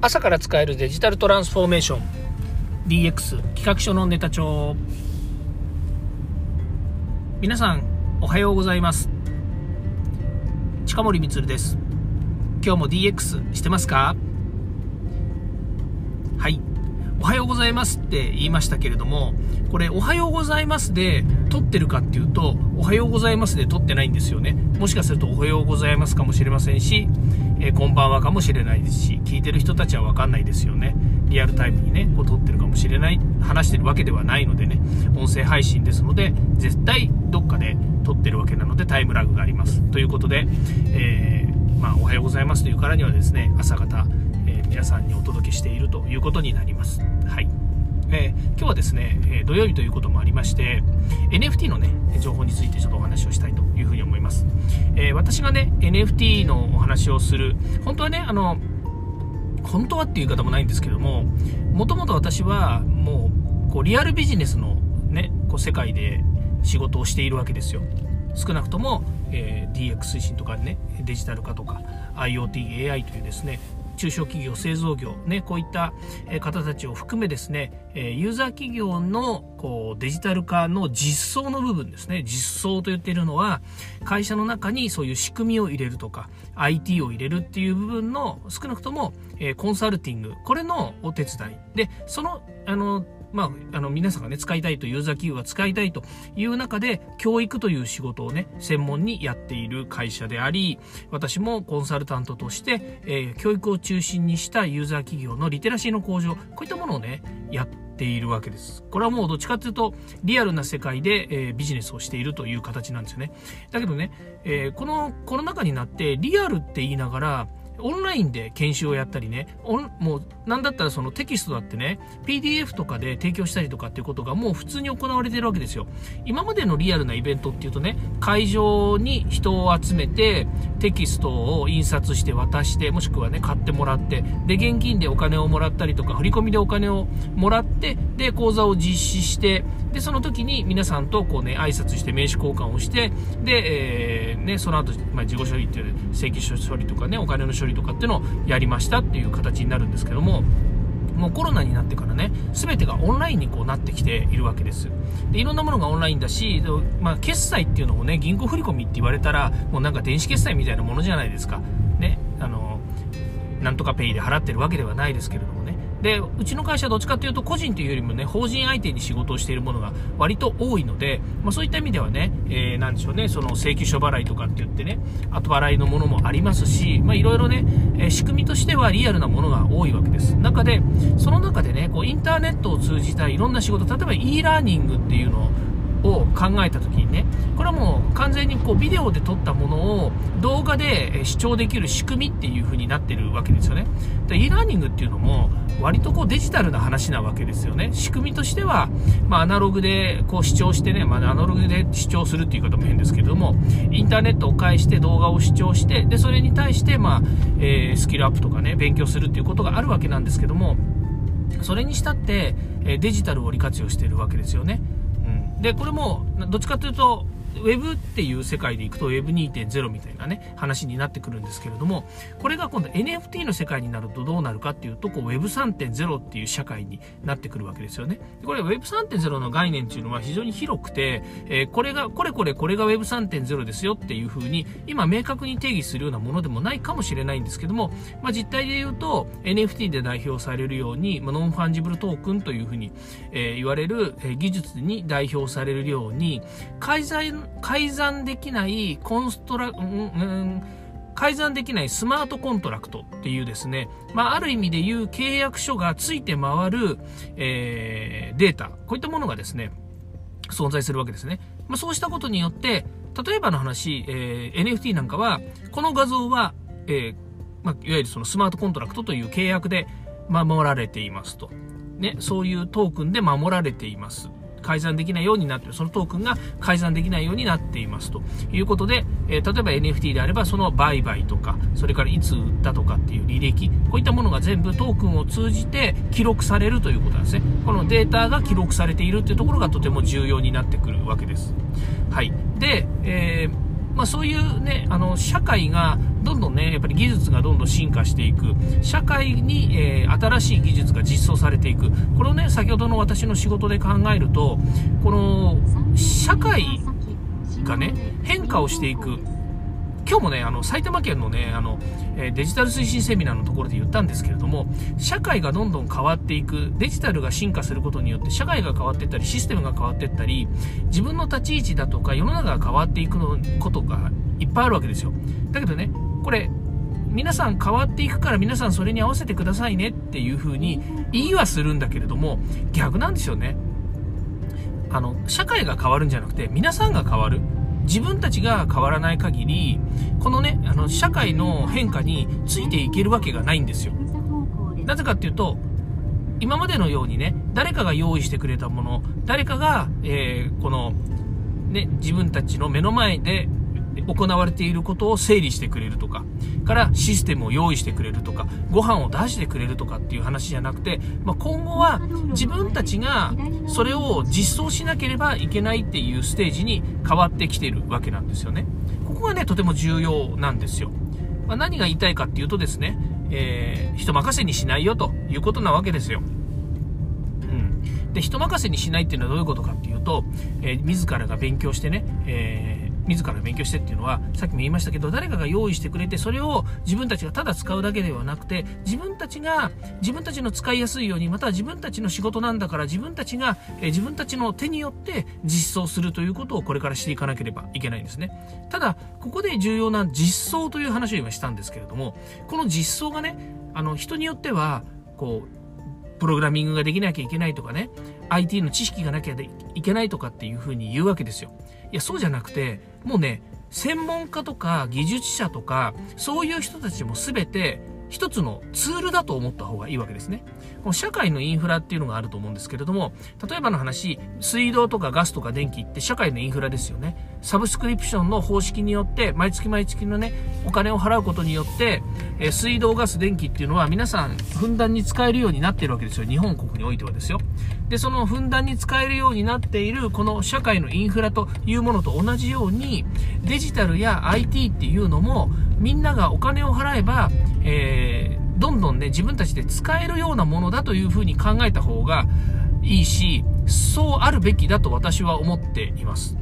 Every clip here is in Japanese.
朝から使えるデジタルトランスフォーメーション。DX 企画書のネタ帳。皆さんおはようございます。近森光です。今日も DX してますか？はい。おはようございますって言いましたけれどもこれおはようございますで撮ってるかっていうとおはようございますで撮ってないんですよね。もしかするとおはようございますかもしれませんしえー、こんばんはかもしれないですし、聞いてる人たちはわかんないですよね。リアルタイムにね、こう撮ってるかもしれない、話してるわけではないのでね、音声配信ですので、絶対どっかで撮ってるわけなのでタイムラグがあります。ということで、えー、まあ、おはようございますというからにはですね、朝方、えー、皆さんにお届けしているということになります。はい。えー、今日はですね、え土曜日ということもありまして、NFT のね、情報についてちょっとお話をしたいというふうに思います。えー、私がね、NFT のお話をする、本当はね、あの、本当はっていう言い方もないんですけども、もともと私はもう、こう、リアルビジネスのね、こう、世界で仕事をしているわけですよ。少なくとも、えー、DX 推進とかね、デジタル化とか、IoT、AI というですね、中小企業、製造業、ね、こういった方たちを含めですね、ユーザー企業のこうデジタル化の実装の部分ですね、実装と言っているのは、会社の中にそういう仕組みを入れるとか、IT を入れるっていう部分の少なくともコンサルティング、これのお手伝い。で、その、あの、まあ、あの皆さんがね使いたいとユーザー企業が使いたいという中で教育という仕事をね専門にやっている会社であり私もコンサルタントとして、えー、教育を中心にしたユーザー企業のリテラシーの向上こういったものをねやっているわけです。これはもうどっちかというとリアルな世界で、えー、ビジネスをしているという形なんですよね。だけどね、えー、このコロナ禍になってリアルって言いながらオンラインで研修をやったりね、もう、なんだったらそのテキストだってね、PDF とかで提供したりとかっていうことがもう普通に行われてるわけですよ。今までのリアルなイベントっていうとね、会場に人を集めて、テキストを印刷して渡して、もしくはね、買ってもらって、で、現金でお金をもらったりとか、振り込みでお金をもらって、で、講座を実施して、で、その時に皆さんとこうね、挨拶して名刺交換をして、で、えー、ね、その後、まあ、自己処理っていう、請求書処理とかね、お金の処理とかっていうのをやりましたっていう形になるんですけども、もうコロナになってからね、全てがオンラインにこうなってきているわけです。で、いろんなものがオンラインだし、まあ、決済っていうのもね、銀行振込って言われたら、もうなんか電子決済みたいなものじゃないですか。ね、あの、なんとかペイで払ってるわけではないですけれどもね。で、うちの会社はどっちかというと個人というよりもね、法人相手に仕事をしているものが割と多いので、まあ、そういった意味ではね、えー、なんでしょうね、その請求書払いとかって言ってね、後払いのものもありますし、まあ、いろいろね、えー、仕組みとしてはリアルなものが多いわけです。中で、その中でね、こう、インターネットを通じたいろんな仕事、例えば e ラーニングっていうのをを考えた時にねこれはもう完全にこうビデオで撮ったものを動画で視聴できる仕組みっていう風になってるわけですよねで e ラーニングっていうのも割とこうデジタルな話なわけですよね仕組みとしては、まあ、アナログでこう視聴してね、まあ、アナログで視聴するっていう方も変ですけどもインターネットを介して動画を視聴してでそれに対して、まあえー、スキルアップとかね勉強するっていうことがあるわけなんですけどもそれにしたって、デジタルを利活用してるわけですよね。で、これも、どっちかというと、ウェブっていう世界でいくと Web2.0 みたいなね、話になってくるんですけれども、これが今度 NFT の世界になるとどうなるかっていうと、こう Web3.0 っていう社会になってくるわけですよね。これ Web3.0 の概念っていうのは非常に広くて、えー、これが、これこれこれが Web3.0 ですよっていうふうに、今明確に定義するようなものでもないかもしれないんですけども、まあ、実態で言うと NFT で代表されるように、まあ、ノンファンジブルトークンというふうに、えー、言われる、えー、技術に代表されるように、介在改ざんできないコンストラ、うん、改ざんできないスマートコントラクトっていうですね、まあ、ある意味で言う契約書がついて回る、えー、データ、こういったものがですね、存在するわけですね。まあ、そうしたことによって、例えばの話、えー、NFT なんかは、この画像は、えー、まあ、いわゆるそのスマートコントラクトという契約で守られていますと。ね、そういうトークンで守られています。改ざんできないようになっている。そのトークンが改ざんできないようになっていますということで、えー、例えば NFT であればその売買とか、それからいつ売ったとかっていう履歴、こういったものが全部トークンを通じて記録されるということなんですね。このデータが記録されているっていうところがとても重要になってくるわけです。はい。で、えーまあ、そういうね、あの、社会がどんどんね、やっぱり技術がどんどん進化していく、社会に、えー、新しい技術が実装されていく、これをね、先ほどの私の仕事で考えると、この、社会がね、変化をしていく、今日もね、あの、埼玉県のね、あの、えデジタル推進セミナーのところで言ったんですけれども、社会がどんどん変わっていく、デジタルが進化することによって社会が変わっていったり、システムが変わっていったり、自分の立ち位置だとか世の中が変わっていくのことがいっぱいあるわけですよ。だけどね、これ、皆さん変わっていくから皆さんそれに合わせてくださいねっていう風に言いはするんだけれども、逆なんですよね。あの、社会が変わるんじゃなくて、皆さんが変わる。自分たちが変わらない限り、このね、あの、社会の変化についていけるわけがないんですよ。なぜかっていうと、今までのようにね、誰かが用意してくれたもの、誰かが、えー、この、ね、自分たちの目の前で行われていることを整理してくれるとか、からシステムを用意してくれるとか、ご飯を出してくれるとかっていう話じゃなくて、まあ、今後は自分たちがそれを実装しなければいけないっていうステージに変わってきてるわけなんですよね。ここがね、とても重要なんですよ。まあ、何が言いたいかっていうとですね、えー、人任せにしないよということなわけですよ。うん。で、人任せにしないっていうのはどういうことかっていうと、えー、自らが勉強してね、えー自ら勉強してっていうのは、さっきも言いましたけど、誰かが用意してくれて、それを自分たちがただ使うだけではなくて、自分たちが、自分たちの使いやすいように、または自分たちの仕事なんだから、自分たちが、え自分たちの手によって実装するということをこれからしていかなければいけないんですね。ただ、ここで重要な実装という話を今したんですけれども、この実装がね、あの、人によっては、こう、プログラミングができなきゃいけないとかね、IT の知識がなきゃいけないとかっていうふうに言うわけですよ。いや、そうじゃなくて、もうね、専門家とか技術者とか、そういう人たちも全て一つのツールだと思った方がいいわけですね。この社会のインフラっていうのがあると思うんですけれども、例えばの話、水道とかガスとか電気って社会のインフラですよね。サブスクリプションの方式によって、毎月毎月のね、お金を払うことによって、え水道、ガス、電気っていうのは皆さん、ふんだんに使えるようになっているわけですよ。日本国においてはですよ。で、そのふんだんに使えるようになっている、この社会のインフラというものと同じように、デジタルや IT っていうのも、みんながお金を払えば、えー、どんどんね、自分たちで使えるようなものだというふうに考えた方がいいし、そうあるべきだと私は思っています。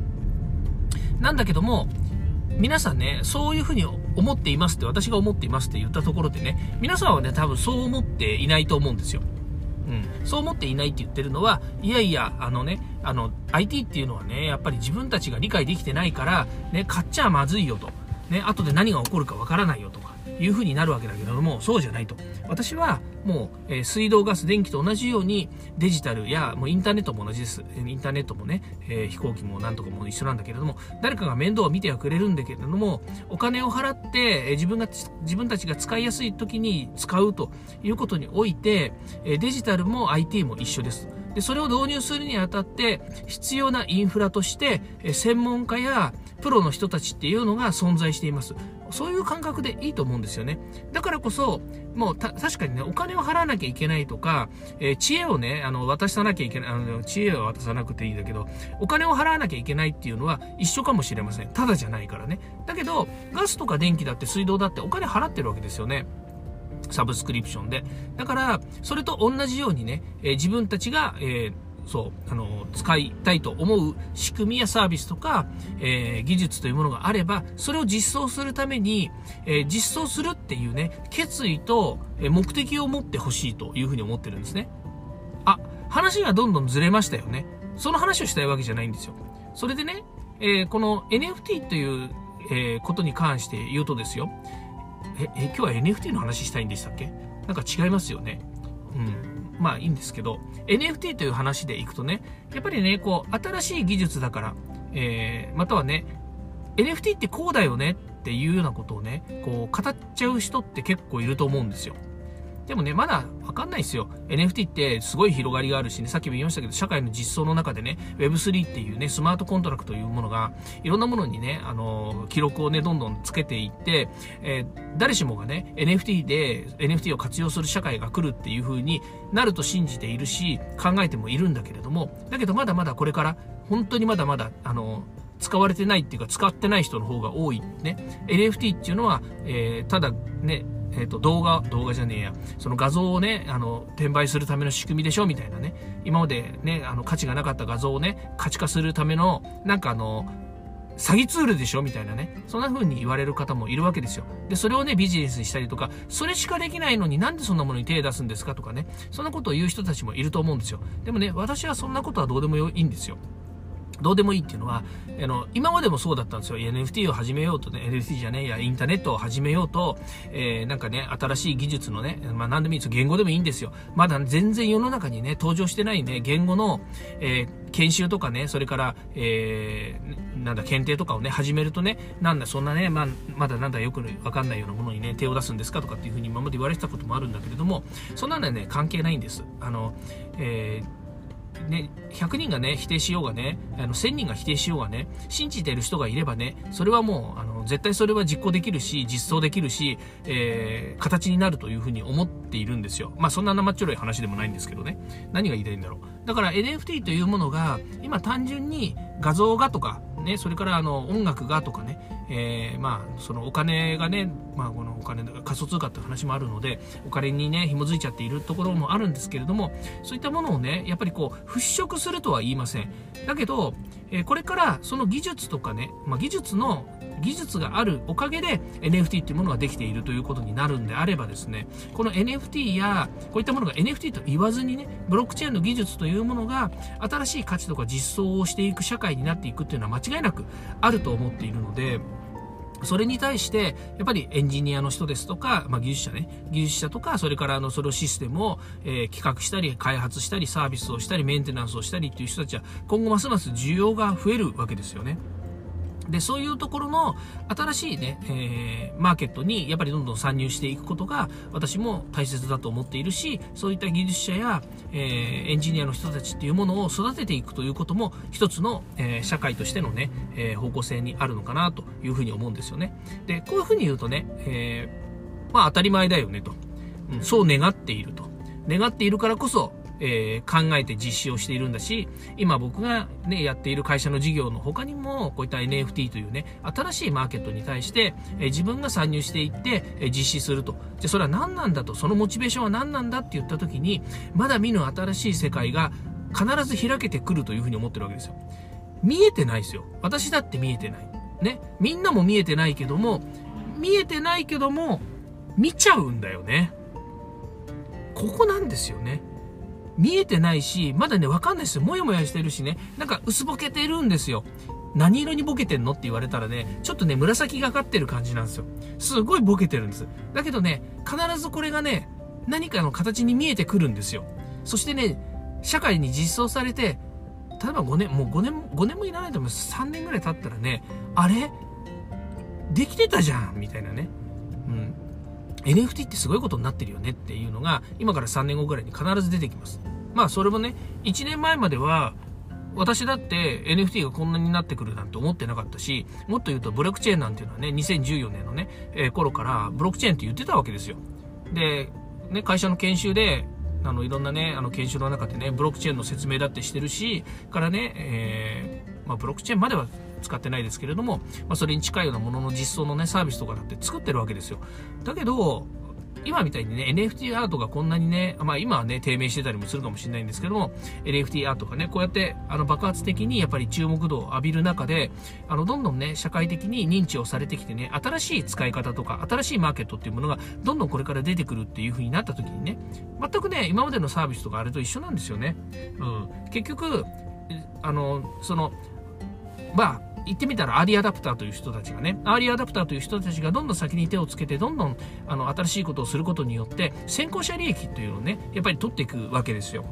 なんだけども、皆さんね、そういうふうに思っていますって、私が思っていますって言ったところでね、皆さんはね、多分そう思っていないと思うんですよ。うん、そう思っていないって言ってるのは、いやいや、あのね、あの、IT っていうのはね、やっぱり自分たちが理解できてないから、ね、買っちゃまずいよと。ね、後で何が起こるかわからないよとか、いう風になるわけだけれども、そうじゃないと。私はもう、えー、水道、ガス、電気と同じようにデジタルやもうインターネットも同じです。インターネットもね、えー、飛行機もなんとかも一緒なんだけれども、誰かが面倒を見てはくれるんだけれども、お金を払って、えー、自分が、自分たちが使いやすい時に使うということにおいて、えデジタルも IT も一緒です。で、それを導入するにあたって、必要なインフラとして、専門家やプロの人たちっていうのが存在しています。そういう感覚でいいと思うんですよね。だからこそ、もう確かにね、お金を払わなきゃいけないとか、えー、知恵をね、あの、渡さなきゃいけない、あの、知恵は渡さなくていいんだけど、お金を払わなきゃいけないっていうのは一緒かもしれません。ただじゃないからね。だけど、ガスとか電気だって水道だってお金払ってるわけですよね。サブスクリプションで。だから、それと同じようにね、えー、自分たちが、えーそう、あの、使いたいと思う仕組みやサービスとか、えー、技術というものがあれば、それを実装するために、え、実装するっていうね、決意と目的を持ってほしいというふうに思ってるんですね。あ、話がどんどんずれましたよね。その話をしたいわけじゃないんですよ。それでね、え、この NFT という、えことに関して言うとですよ、え、え、今日は NFT の話したいんでしたっけ？なんか違いますよね。うん。まあいいんですけど、NFT という話でいくとね、やっぱりね、こう、新しい技術だから、えー、またはね、NFT ってこうだよねっていうようなことをね、こう、語っちゃう人って結構いると思うんですよ。でもね、まだわかんないですよ。NFT ってすごい広がりがあるしね、さっきも言いましたけど、社会の実装の中でね、Web3 っていうね、スマートコントラクトというものが、いろんなものにね、あの、記録をね、どんどんつけていって、えー、誰しもがね、NFT で、NFT を活用する社会が来るっていう風になると信じているし、考えてもいるんだけれども、だけどまだまだこれから、本当にまだまだ、あの、使われてないっていうか、使ってない人の方が多い。ね。NFT っていうのは、えー、ただね、えっ、ー、と、動画、動画じゃねえや、その画像をね、あの、転売するための仕組みでしょみたいなね。今までね、あの、価値がなかった画像をね、価値化するための、なんかあの、詐欺ツールでしょみたいなね。そんな風に言われる方もいるわけですよ。で、それをね、ビジネスにしたりとか、それしかできないのになんでそんなものに手を出すんですかとかね。そんなことを言う人たちもいると思うんですよ。でもね、私はそんなことはどうでもいいんですよ。どうでもいいっていうのは、あの、今までもそうだったんですよ。NFT を始めようとね、NFT じゃねえや、インターネットを始めようと、えー、なんかね、新しい技術のね、まあ何でもいいですよ。言語でもいいんですよ。まだ全然世の中にね、登場してないね、言語の、えー、研修とかね、それから、えー、なんだ、検定とかをね、始めるとね、なんだ、そんなね、まあ、まだなんだよくわかんないようなものにね、手を出すんですかとかっていうふうに今まで言われてたこともあるんだけれども、そんなのはね、関係ないんです。あの、えーね、100人がね、否定しようがね、あの1000人が否定しようがね、信じてる人がいればね、それはもう、あの、絶対それは実行できるし、実装できるし、えー、形になるというふうに思っているんですよ。まあ、そんな生っちょろい話でもないんですけどね。何が言いたいんだろう。だから NFT というものが、今単純に画像がとか、ね、それからあの音楽がとかね、えー、まあ、そのお金がね、まあ、お金、仮想通貨って話もあるので、お金にね、紐づいちゃっているところもあるんですけれども、そういったものをね、やっぱりこう、払拭するとは言いません。だけど、えー、これからその技術とかね、まあ、技術の技術があるおかげで NFT っていうものができているということになるんであればですね、この NFT やこういったものが NFT と言わずにね、ブロックチェーンの技術というものが新しい価値とか実装をしていく社会になっていくっていうのは間違いなくあると思っているので、それに対して、やっぱりエンジニアの人ですとか、まあ、技術者ね、技術者とか、それからあの、それをシステムを、えー、企画したり、開発したり、サービスをしたり、メンテナンスをしたりっていう人たちは、今後ますます需要が増えるわけですよね。で、そういうところの新しいね、えー、マーケットにやっぱりどんどん参入していくことが私も大切だと思っているし、そういった技術者や、えー、エンジニアの人たちっていうものを育てていくということも一つの、えー、社会としてのね、え方向性にあるのかなというふうに思うんですよね。で、こういうふうに言うとね、えまあ当たり前だよねと、うん。そう願っていると。願っているからこそ、えー、考えて実施をしているんだし、今僕がね、やっている会社の事業の他にも、こういった NFT というね、新しいマーケットに対して、えー、自分が参入していって、えー、実施すると。で、それは何なんだと、そのモチベーションは何なんだって言った時に、まだ見ぬ新しい世界が必ず開けてくるというふうに思ってるわけですよ。見えてないですよ。私だって見えてない。ね。みんなも見えてないけども、見えてないけども、見ちゃうんだよね。ここなんですよね。見えてないし、まだね、わかんないですよ。もやもやしてるしね、なんか薄ぼけてるんですよ。何色にボケてんの？って言われたらね、ちょっとね、紫がかってる感じなんですよ。すごいボケてるんです。だけどね、必ずこれがね、何かの形に見えてくるんですよ。そしてね、社会に実装されて、例えば5年、もう5年、5年もいらないと思う3年ぐらい経ったらね、あれ？できてたじゃんみたいなね。うん。NFT ってすごいことになってるよねっていうのが、今から3年後ぐらいに必ず出てきます。まあそれもね、1年前までは、私だって NFT がこんなになってくるなんて思ってなかったし、もっと言うとブロックチェーンなんていうのはね、2014年のね、えー、頃からブロックチェーンって言ってたわけですよ。で、ね、会社の研修で、あの、いろんなね、あの、研修の中でね、ブロックチェーンの説明だってしてるし、からね、えー、まあ、ブロックチェーンまでは使ってないですけれども、まあ、それに近いようなものの実装のね、サービスとかだって作ってるわけですよ。だけど、今みたいにね、NFT アートがこんなにね、まあ今はね、低迷してたりもするかもしれないんですけども、NFT アートがね、こうやってあの爆発的にやっぱり注目度を浴びる中で、あの、どんどんね、社会的に認知をされてきてね、新しい使い方とか、新しいマーケットっていうものがどんどんこれから出てくるっていう風になった時にね、全くね、今までのサービスとかあれと一緒なんですよね。うん。結局、あの、その、まあ、言ってみたらアーリーアダプターという人たちがね、アーリーアダプターという人たちがどんどん先に手をつけて、どんどんあの新しいことをすることによって、先行者利益というのをね、やっぱり取っていくわけですよ。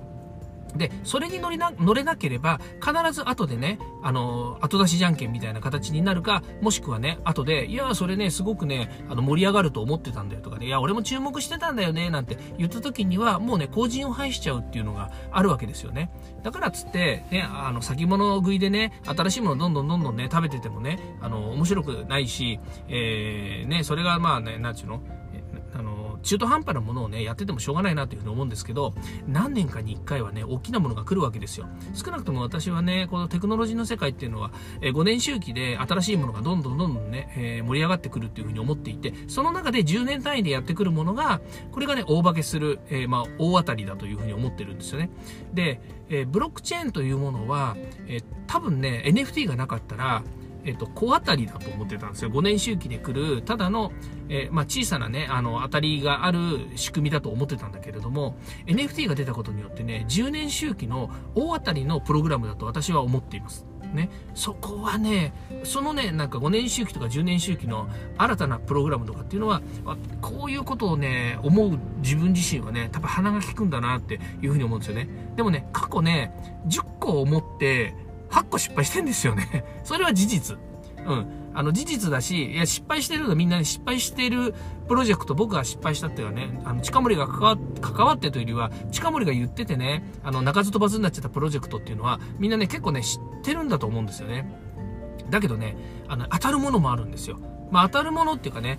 で、それに乗りな、乗れなければ、必ず後でね、あの、後出しじゃんけんみたいな形になるか、もしくはね、後で、いや、それね、すごくね、あの、盛り上がると思ってたんだよとかね、いや、俺も注目してたんだよね、なんて言った時には、もうね、後塵を拝しちゃうっていうのがあるわけですよね。だからっつって、ね、あの、先物食いでね、新しいものどんどんどんどんね、食べててもね、あの、面白くないし、えー、ね、それがまあね、なんちゅう、の、中途半端なものをね、やっててもしょうがないなというふうに思うんですけど、何年かに1回はね、大きなものが来るわけですよ。少なくとも私はね、このテクノロジーの世界っていうのは、え5年周期で新しいものがどんどんどんどんね、えー、盛り上がってくるっていうふうに思っていて、その中で10年単位でやってくるものが、これがね、大化けする、えー、まあ、大当たりだというふうに思ってるんですよね。で、えー、ブロックチェーンというものは、え多分ね、NFT がなかったら、えっと、小当たりだと思ってたんですよ。5年周期で来る、ただの、えー、まあ、小さなね、あの、当たりがある仕組みだと思ってたんだけれども、NFT が出たことによってね、10年周期の大当たりのプログラムだと私は思っています。ね、そこはね、そのね、なんか5年周期とか10年周期の新たなプログラムとかっていうのは、こういうことをね、思う自分自身はね、多分鼻が利くんだなっていうふうに思うんですよね。でもね、過去ね、10個思って、8個失敗してんですよね。それは事実。うん。あの、事実だし、いや、失敗してるのみんなに失敗してるプロジェクト、僕が失敗したっていうのはね、あの、近森が関わってというよりは、近森が言っててね、あの、鳴かず飛ばずになっちゃったプロジェクトっていうのは、みんなね、結構ね、知ってるんだと思うんですよね。だけどね、あの、当たるものもあるんですよ。まあ、当たるものっていうかね、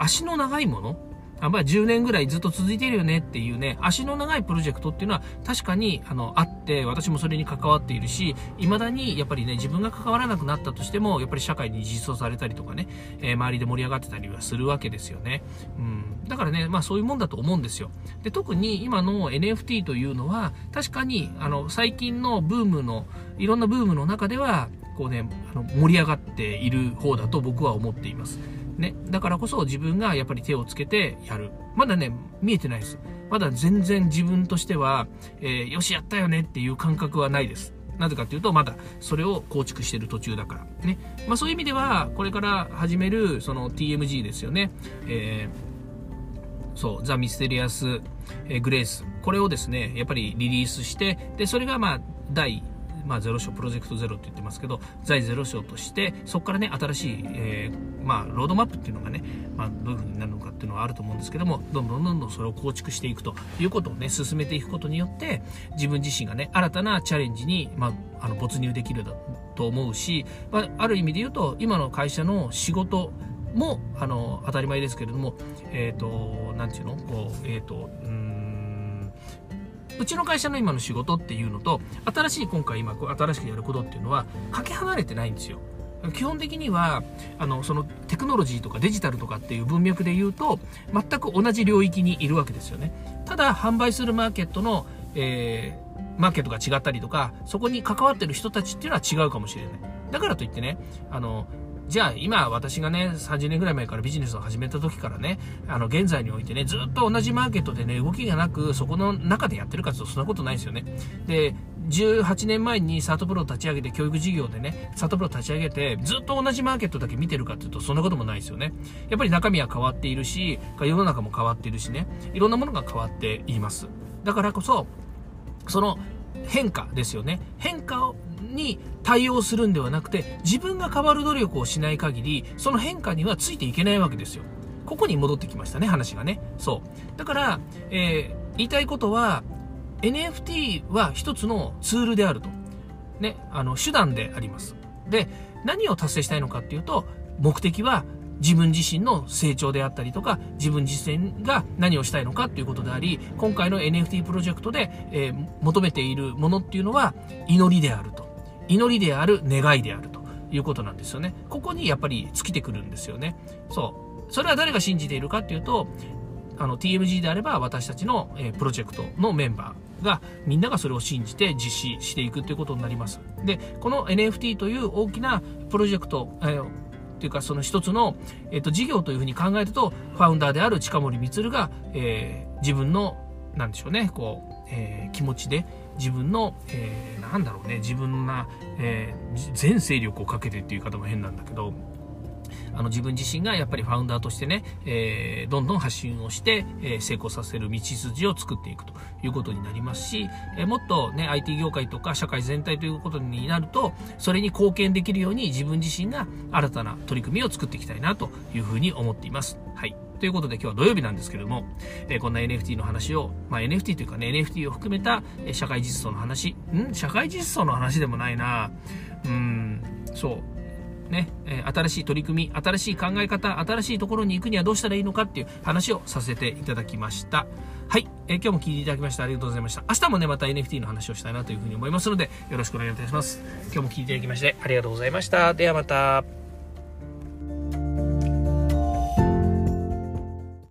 足の長いものあまあ、10年ぐらいずっと続いてるよねっていうね、足の長いプロジェクトっていうのは確かにあのあって、私もそれに関わっているし、未だにやっぱりね、自分が関わらなくなったとしても、やっぱり社会に実装されたりとかね、えー、周りで盛り上がってたりはするわけですよね。うん。だからね、まあそういうもんだと思うんですよ。で、特に今の NFT というのは、確かに、あの、最近のブームの、いろんなブームの中では、こうね、あの盛り上がっている方だと僕は思っています。ね、だからこそ自分がやっぱり手をつけてやる。まだね、見えてないです。まだ全然自分としては、えー、よし、やったよねっていう感覚はないです。なぜかというと、まだそれを構築してる途中だから。ね。まあそういう意味では、これから始める、その TMG ですよね。えー、そう、ザ・ミステリアス・グレース。これをですね、やっぱりリリースして、で、それがまあ、第まあ、ゼロ章、プロジェクトゼロって言ってますけど、在ゼロ章として、そこからね、新しい、えー、まあ、ロードマップっていうのがね、まあ、どういう風になるのかっていうのはあると思うんですけども、どんどんどんどんそれを構築していくということをね、進めていくことによって、自分自身がね、新たなチャレンジに、まあ、あの、没入できると思うし、まあ、ある意味で言うと、今の会社の仕事、も、あの、当たり前ですけれども、えっ、ー、と、なんていうのこう、えっ、ー、と、うちの会社の今の仕事っていうのと、新しい今回今、新しくやることっていうのは、かけ離れてないんですよ。基本的には、あの、そのテクノロジーとかデジタルとかっていう文脈で言うと、全く同じ領域にいるわけですよね。ただ、販売するマーケットの、えー、マーケットが違ったりとか、そこに関わってる人たちっていうのは違うかもしれない。だからといってね、あの、じゃあ今私がね、30年ぐらい前からビジネスを始めた時からね、あの現在においてね、ずっと同じマーケットでね、動きがなく、そこの中でやってるかというとそんなことないですよね。で、18年前にサートプロを立ち上げて教育事業でね、サートプロを立ち上げてずっと同じマーケットだけ見てるかっていうとそんなこともないですよね。やっぱり中身は変わっているし、世の中も変わっているしね、いろんなものが変わっています。だからこそ、その変化ですよね。変化に対応するんではなくて、自分が変わる努力をしない限り、その変化にはついていけないわけですよ。ここに戻ってきましたね、話がね。そう。だから、えー、言いたいことは、NFT は一つのツールであると。ね、あの、手段であります。で、何を達成したいのかっていうと、目的は自分自身の成長であったりとか、自分自身が何をしたいのかっていうことであり、今回の NFT プロジェクトで、えー、求めているものっていうのは祈りであると。祈りである願いであるということなんですよね。ここにやっぱり尽きてくるんですよね。そう。それは誰が信じているかっていうと、あの TMG であれば私たちの、えプロジェクトのメンバーがみんながそれを信じて実施していくということになります。で、この NFT という大きなプロジェクト、えーっていうかその一つの、えっ、と事業というふうに考えるとファウンダーである近森光が、えー、自分のなんでしょうねこう、えー、気持ちで自分の、えー、なんだろうね、自分が、えー、全勢力をかけてっていう言い方も変なんだけど、あの自分自身がやっぱりファウンダーとしてね、えー、どんどん発信をして、えー、成功させる道筋を作っていくということになりますし、えー、もっとね、IT 業界とか社会全体ということになると、それに貢献できるように自分自身が新たな取り組みを作っていきたいなというふうに思っています。はい。ということで今日は土曜日なんですけれども、えー、こんな NFT の話を、まあ、NFT というかね、NFT を含めた、社会実装の話、ん？社会実装の話でもないなうん、そう。ね、え、新しい取り組み、新しい考え方、新しいところに行くにはどうしたらいいのかっていう話をさせていただきました。はい、え、今日も聞いていただきましてありがとうございました。明日もね、また NFT の話をしたいなというふうに思いますので、よろしくお願いいたします。今日も聞いていただきましてありがとうございました。ではまた。